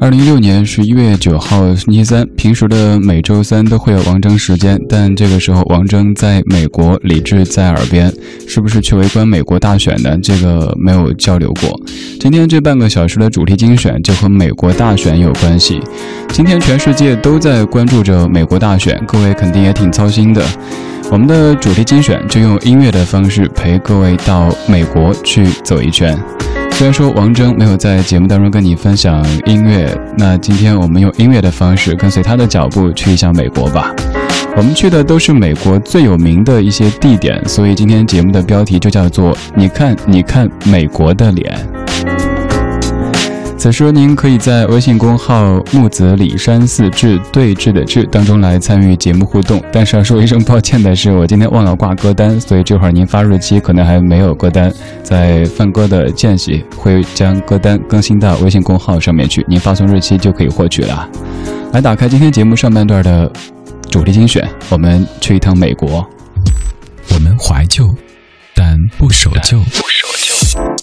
二零一六年十一月九号星期三，平时的每周三都会有王峥时间，但这个时候王峥在美国，李志在耳边，是不是去围观美国大选呢？这个没有交流过。今天这半个小时的主题精选就和美国大选有关系。今天全世界都在关注着美国大选，各位肯定也挺操心的。我们的主题精选就用音乐的方式陪各位到美国去走一圈。虽然说王铮没有在节目当中跟你分享音乐，那今天我们用音乐的方式跟随他的脚步去一下美国吧。我们去的都是美国最有名的一些地点，所以今天节目的标题就叫做“你看，你看美国的脸”。此时，您可以在微信公号“木子李山寺志对峙的志”当中来参与节目互动。但是要说一声抱歉的是，我今天忘了挂歌单，所以这会儿您发日期可能还没有歌单。在放歌的间隙，会将歌单更新到微信公号上面去，您发送日期就可以获取了。来，打开今天节目上半段的主题精选，我们去一趟美国。我们怀旧，但不守旧不守旧。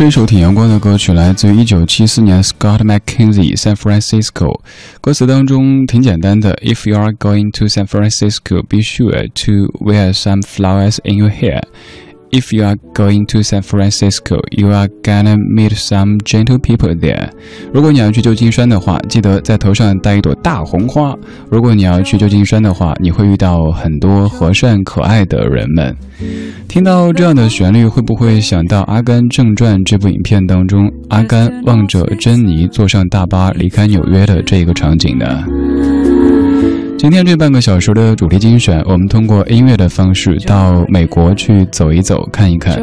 这，首挺阳光的歌曲，来自于一九七四年 Scott McKenzie《San Francisco》。歌词当中挺简单的：If you are going to San Francisco, be sure to wear some flowers in your hair. If you are going to San Francisco, you are gonna meet some gentle people there. 如果你要去旧金山的话，记得在头上戴一朵大红花。如果你要去旧金山的话，你会遇到很多和善可爱的人们。听到这样的旋律，会不会想到《阿甘正传》这部影片当中，阿甘望着珍妮坐上大巴离开纽约的这一个场景呢？今天这半个小时的主题精选，我们通过音乐的方式到美国去走一走、看一看。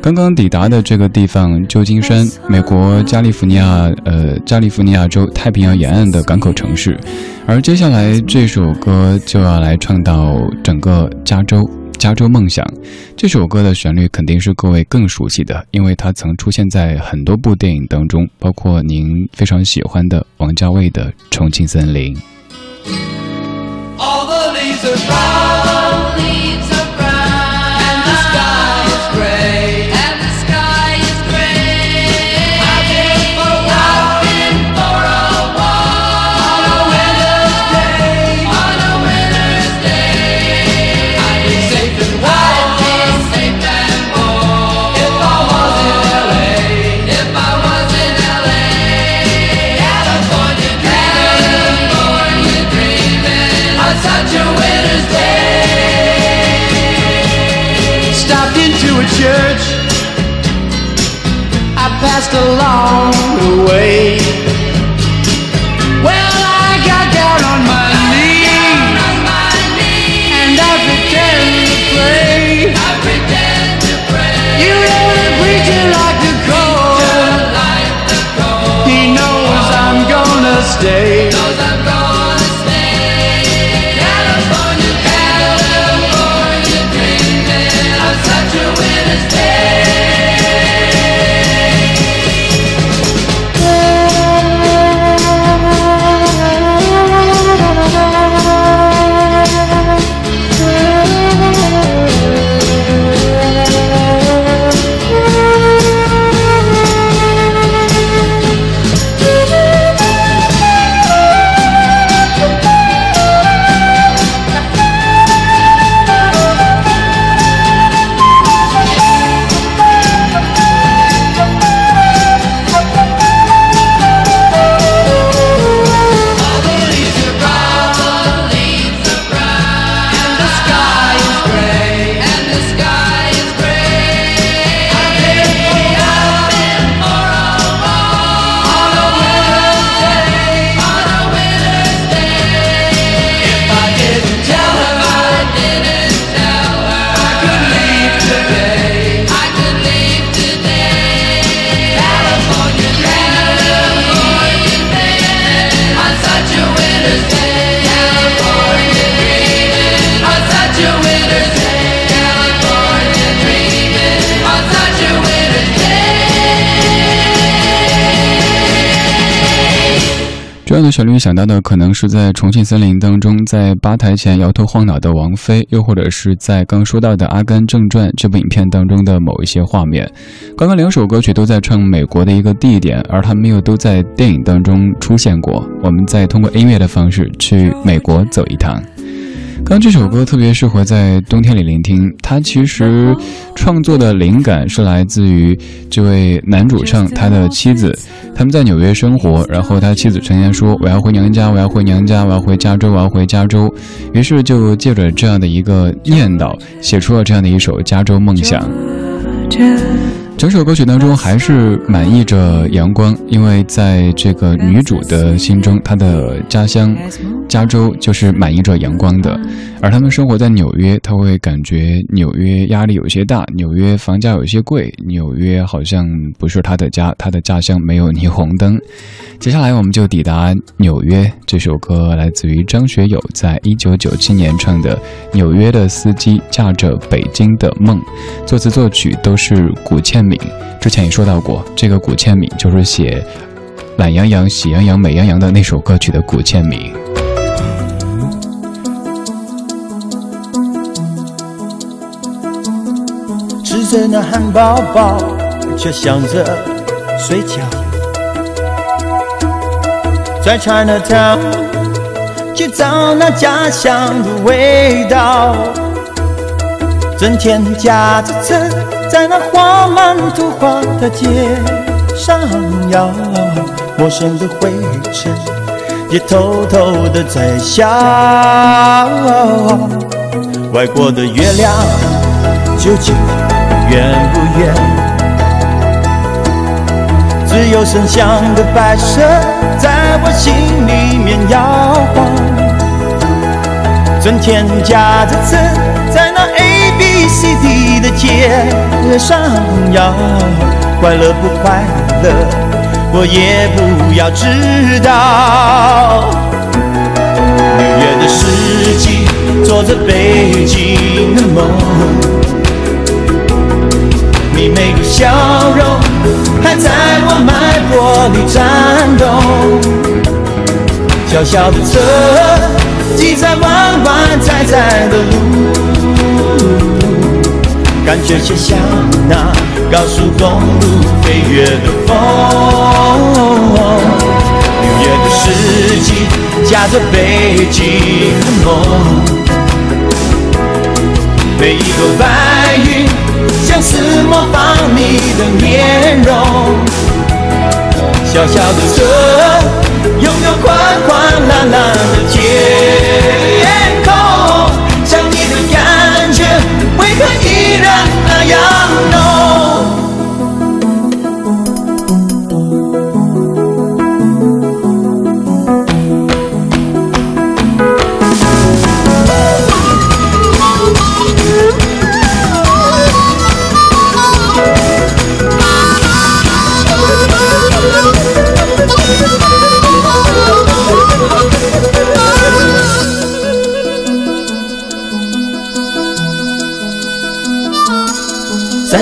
刚刚抵达的这个地方，旧金山，美国加利福尼亚，呃，加利福尼亚州太平洋沿岸的港口城市。而接下来这首歌就要来唱到整个加州，加州梦想。这首歌的旋律肯定是各位更熟悉的，因为它曾出现在很多部电影当中，包括您非常喜欢的王家卫的《重庆森林》。All the church. I passed along the way. Well, I got down on my knees on my knees. and I pretend to pray. I pretend to pray. You know the preacher like the cold. like the cold. He knows I'm gonna stay. 旋律想到的可能是在《重庆森林》当中，在吧台前摇头晃脑的王菲，又或者是在刚说到的《阿甘正传》这部影片当中的某一些画面。刚刚两首歌曲都在唱美国的一个地点，而他们又都在电影当中出现过。我们再通过音乐的方式去美国走一趟。刚这首歌特别适合在冬天里聆听，它其实创作的灵感是来自于这位男主唱他的妻子，他们在纽约生活，然后他妻子成天说我要回娘家，我要回娘家，我要回加州，我要回加州，于是就借着这样的一个念叨，写出了这样的一首《加州梦想》。整首歌曲当中还是满溢着阳光，因为在这个女主的心中，她的家乡加州就是满溢着阳光的。而他们生活在纽约，她会感觉纽约压力有些大，纽约房价有些贵，纽约好像不是她的家，她的家乡没有霓虹灯。接下来我们就抵达纽约。这首歌来自于张学友在一九九七年唱的《纽约的司机驾着北京的梦》，作词作曲都是古倩敏。之前也说到过，这个古倩敏就是写《懒洋洋、喜洋洋、美洋洋》的那首歌曲的古倩敏。吃着那汉堡包，却想着睡觉。在 Chinatown 去找那家乡的味道，整天夹着车在那画满图画的街上摇，陌生的灰尘也偷偷的在笑。外国的月亮究竟圆不圆？只有剩下的白色在我心里面摇晃。春天夹着刺，在那 C D 的街上摇，快乐不快乐，我也不要知道。纽约的四季，做着北京的梦，你每个笑容还在我脉搏里颤动。小小的车，感觉就像那高速公路飞跃的风。六月的四季，夹着北京的梦，每一朵白云像是模仿你的面容。小小的车。拥有宽宽蓝蓝的天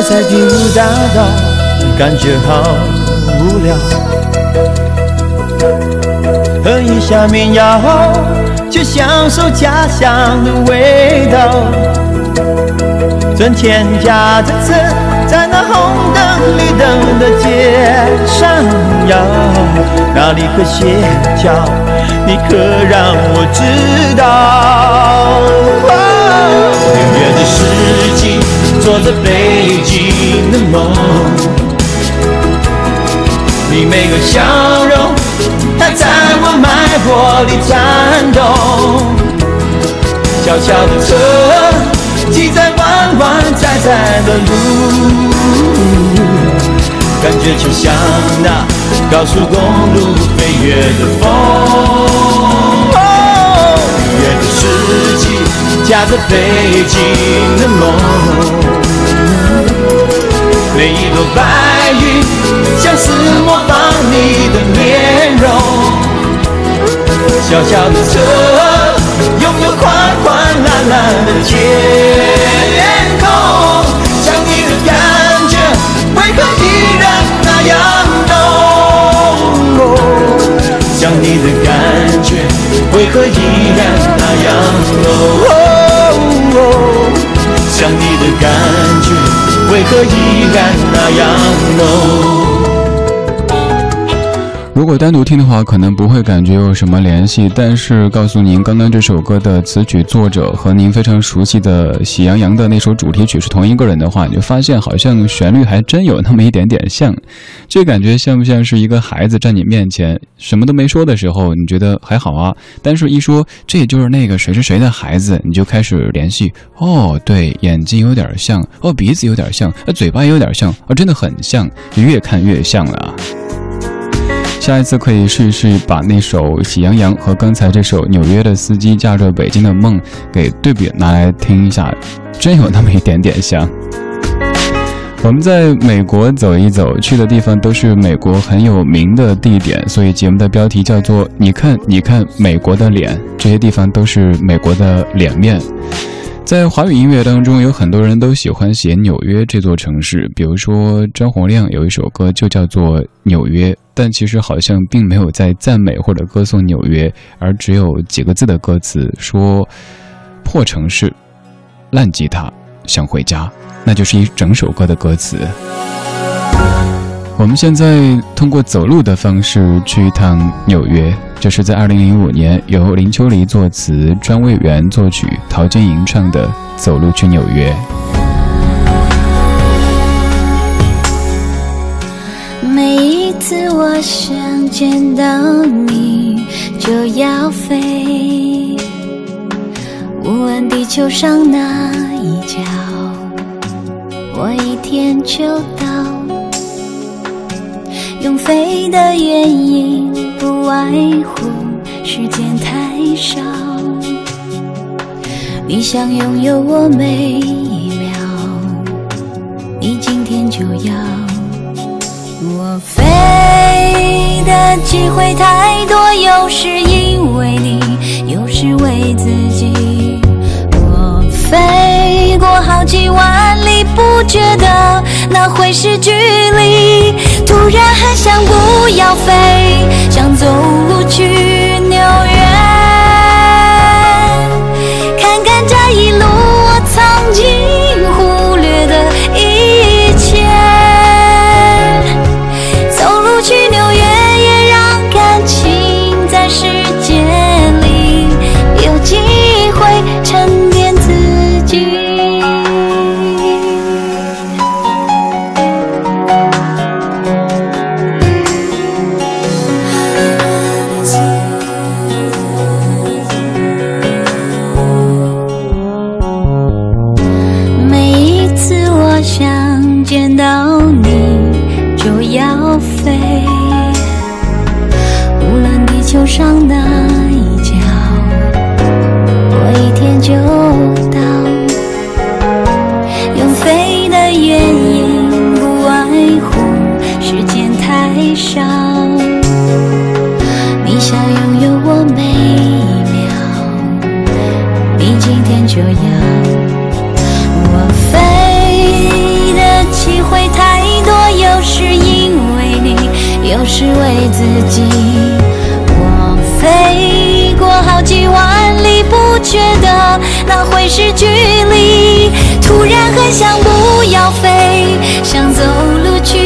在在第五大道，感觉好无聊。喝一下绵药，就享受家乡的味道。整天夹着刺，在那红灯绿灯的街上摇，哪里可歇脚？你可让我知道。六月的四季。做着北你每个笑容它在我脉搏里颤动。小小的车挤在弯弯窄窄的路，感觉就像那高速公路飞跃的风。月的四季夹着北京的梦。每一朵白云像是模仿你的面容，小小的车拥有宽宽蓝蓝的天空，想你的感觉为何依然那样浓？想你的感觉为何依然那样浓？想你的感觉。为何依然那样浓？如果单独听的话，可能不会感觉有什么联系。但是告诉您，刚刚这首歌的词曲作者和您非常熟悉的《喜羊羊》的那首主题曲是同一个人的话，你就发现好像旋律还真有那么一点点像。这感觉像不像是一个孩子站你面前什么都没说的时候，你觉得还好啊？但是一说这也就是那个谁谁谁的孩子，你就开始联系。哦，对，眼睛有点像，哦，鼻子有点像，呃，嘴巴也有点像，哦，真的很像，越看越像了。下一次可以试一试，把那首《喜羊羊》和刚才这首《纽约的司机驾着北京的梦》给对比拿来听一下，真有那么一点点像。我们在美国走一走，去的地方都是美国很有名的地点，所以节目的标题叫做“你看，你看美国的脸”，这些地方都是美国的脸面。在华语音乐当中，有很多人都喜欢写纽约这座城市，比如说张洪亮有一首歌就叫做《纽约》，但其实好像并没有在赞美或者歌颂纽约，而只有几个字的歌词说：“破城市，烂吉他，想回家。”那就是一整首歌的歌词。我们现在通过走路的方式去一趟纽约，这是在二零零五年由林秋离作词、专卫元作曲、陶晶莹唱的《走路去纽约》。每一次我想见到你，就要飞，无论地球上哪一角，我一天就到。用飞的原因不外乎时间太少，你想拥有我每一秒，你今天就要。我飞的机会太多，有时因为你，有时为自己。我飞过好几万里，不觉得那会是距离。突然很想不要飞，想走路去纽约，我每一秒，你今天就要。我飞的机会太多，有时因为你，有时为自己。我飞过好几万里，不觉得那会是距离。突然很想不要飞，想走路去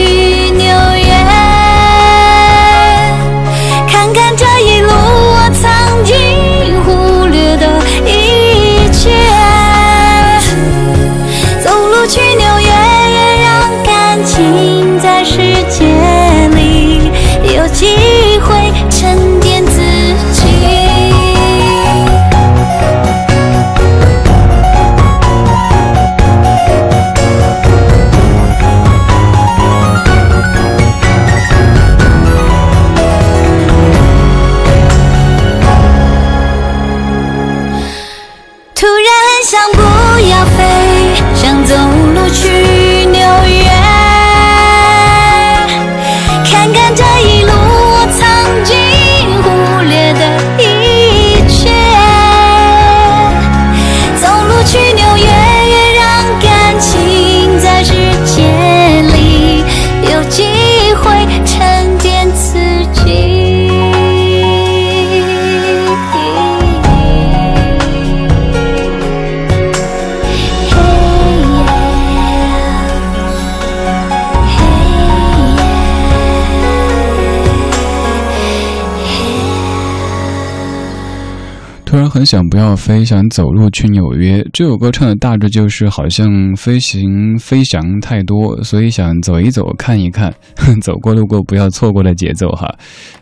很想不要飞，想走路去纽约。这首歌唱的大致就是好像飞行飞翔太多，所以想走一走看一看，走过路过不要错过的节奏哈。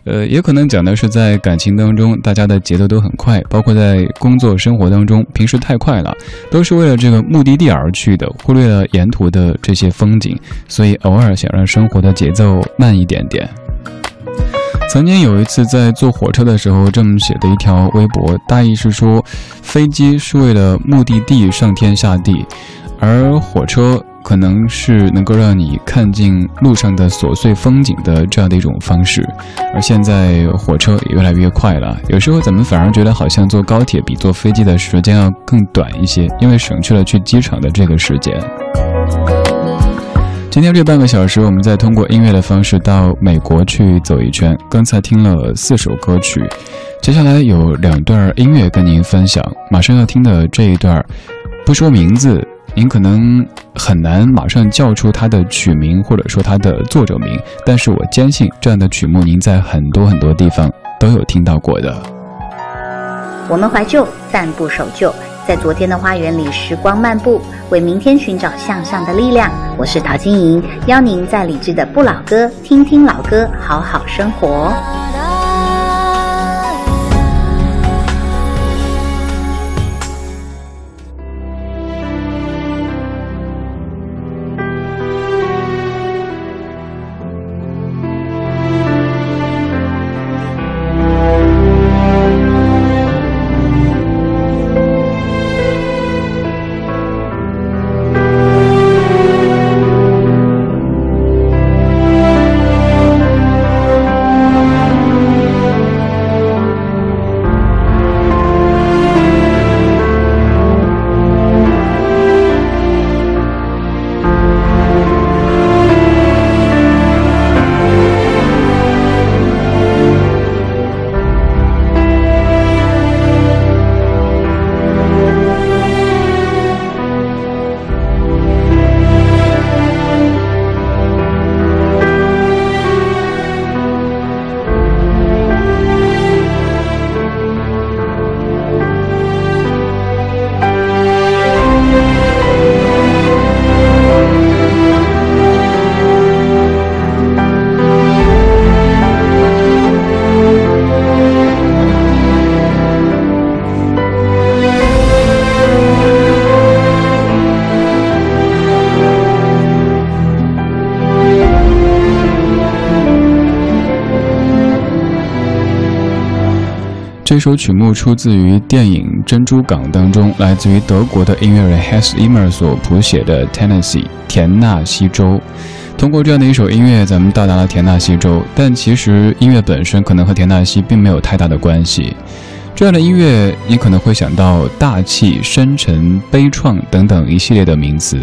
呃，也可能讲的是在感情当中，大家的节奏都很快，包括在工作生活当中，平时太快了，都是为了这个目的地而去的，忽略了沿途的这些风景，所以偶尔想让生活的节奏慢一点点。曾经有一次在坐火车的时候，这么写的一条微博，大意是说，飞机是为了目的地上天下地，而火车可能是能够让你看尽路上的琐碎风景的这样的一种方式。而现在火车也越来越快了，有时候咱们反而觉得好像坐高铁比坐飞机的时间要更短一些，因为省去了去机场的这个时间。今天这半个小时，我们再通过音乐的方式到美国去走一圈。刚才听了四首歌曲，接下来有两段音乐跟您分享。马上要听的这一段，不说名字，您可能很难马上叫出它的曲名或者说它的作者名，但是我坚信这样的曲目您在很多很多地方都有听到过的。我们怀旧，但不守旧。在昨天的花园里，时光漫步，为明天寻找向上的力量。我是陶晶莹，邀您在理智的不老歌，听听老歌，好好生活。这首曲目出自于电影《珍珠港》当中，来自于德国的音乐人 Hans Zimmer 所谱写的 Tennessee 田纳西州。通过这样的一首音乐，咱们到达了田纳西州，但其实音乐本身可能和田纳西并没有太大的关系。这样的音乐，你可能会想到大气、深沉、悲怆等等一系列的名词。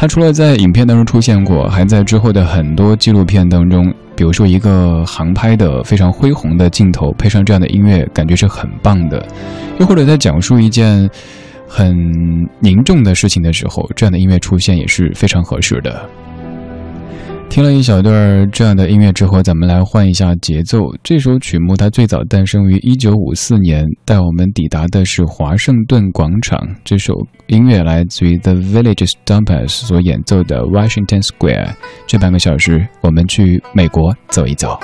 他除了在影片当中出现过，还在之后的很多纪录片当中，比如说一个航拍的非常恢宏的镜头，配上这样的音乐，感觉是很棒的。又或者在讲述一件很凝重的事情的时候，这样的音乐出现也是非常合适的。听了一小段这样的音乐之后，咱们来换一下节奏。这首曲目它最早诞生于一九五四年，带我们抵达的是华盛顿广场。这首音乐来自于 The Village Stompers 所演奏的 Washington Square。这半个小时，我们去美国走一走。